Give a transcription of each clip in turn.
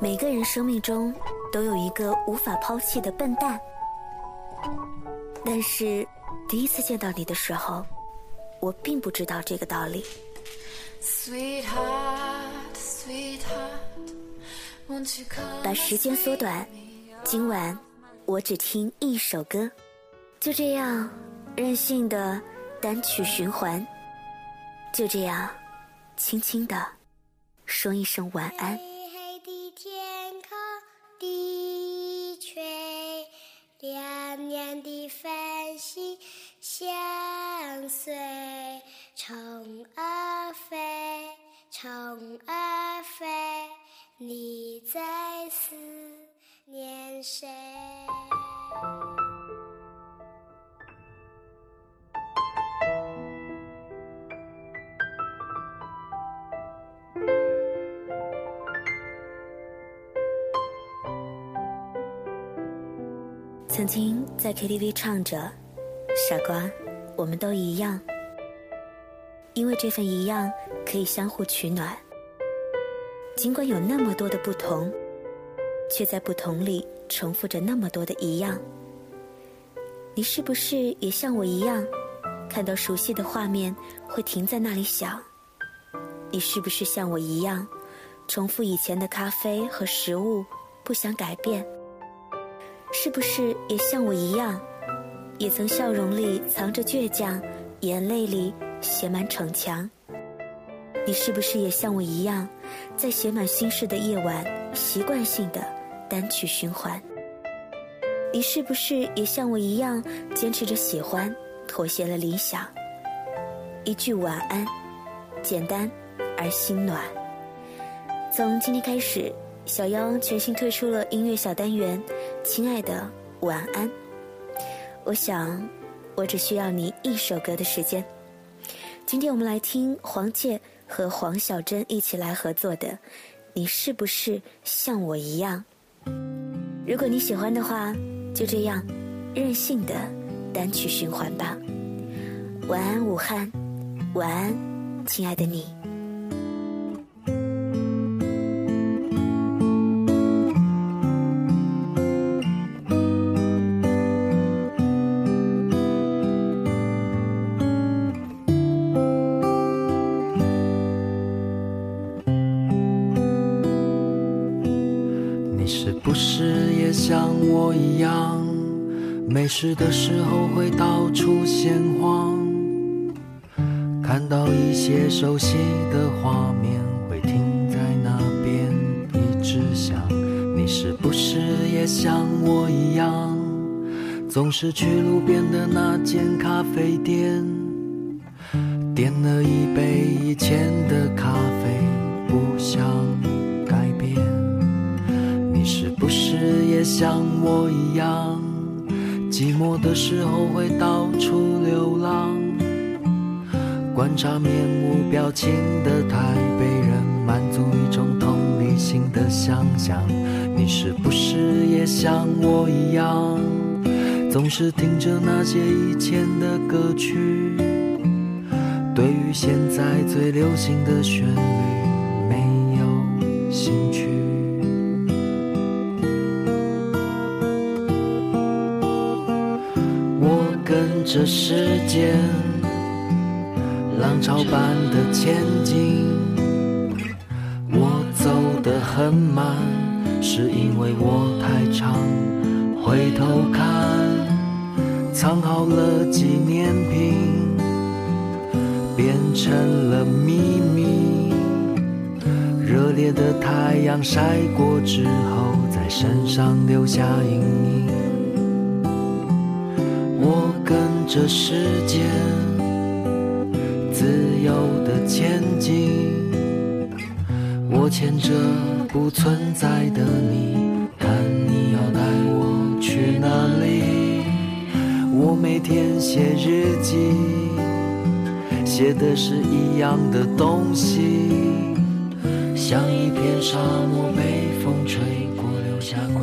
每个人生命中都有一个无法抛弃的笨蛋，但是第一次见到你的时候，我并不知道这个道理。把时间缩短，今晚我只听一首歌，就这样任性的单曲循环，就这样轻轻的说一声晚安。黑黑的天空，低垂，亮亮的繁星相随，虫儿飞，虫儿飞，你在思念谁？曾经在 KTV 唱着“傻瓜，我们都一样”，因为这份一样可以相互取暖。尽管有那么多的不同，却在不同里重复着那么多的一样。你是不是也像我一样，看到熟悉的画面会停在那里想？你是不是像我一样，重复以前的咖啡和食物，不想改变？是不是也像我一样，也曾笑容里藏着倔强，眼泪里写满逞强？你是不是也像我一样，在写满心事的夜晚，习惯性的单曲循环？你是不是也像我一样，坚持着喜欢，妥协了理想？一句晚安，简单而心暖。从今天开始。小妖全新推出了音乐小单元，亲爱的晚安。我想，我只需要你一首歌的时间。今天我们来听黄玠和黄小珍一起来合作的《你是不是像我一样》。如果你喜欢的话，就这样任性的单曲循环吧。晚安，武汉。晚安，亲爱的你。没事的时候会到处闲晃，看到一些熟悉的画面，会停在那边一直想。你是不是也像我一样，总是去路边的那间咖啡店，点了一杯以前的咖啡，不想改变。你是不是也像我一样？寂寞的时候会到处流浪，观察面无表情的台北人，满足一种同理心的想象。你是不是也像我一样，总是听着那些以前的歌曲，对于现在最流行的旋律没有兴趣？跟着时间浪潮般的前进，我走得很慢，是因为我太长。回头看，藏好了纪念品，变成了秘密。热烈的太阳晒过之后，在身上留下阴影。我这世界自由的前进，我牵着不存在的你，看你要带我去哪里。我每天写日记，写的是一样的东西，像一片沙漠被风吹过，留下归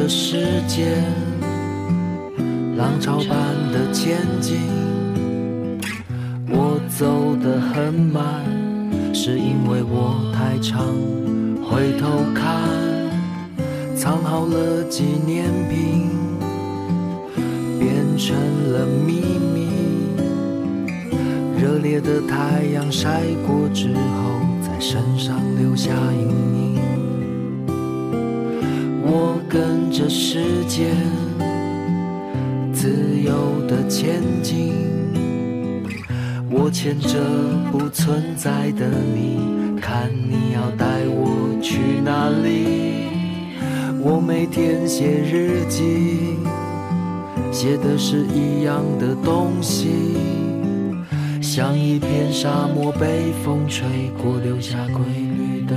着时间浪潮般的前进。我走得很慢，是因为我太长。回头看，藏好了纪念品，变成了秘密。热烈的太阳晒过之后，在身上留下阴影。跟着时间，自由的前进。我牵着不存在的你，看你要带我去哪里。我每天写日记，写的是一样的东西，像一片沙漠被风吹过，留下规律的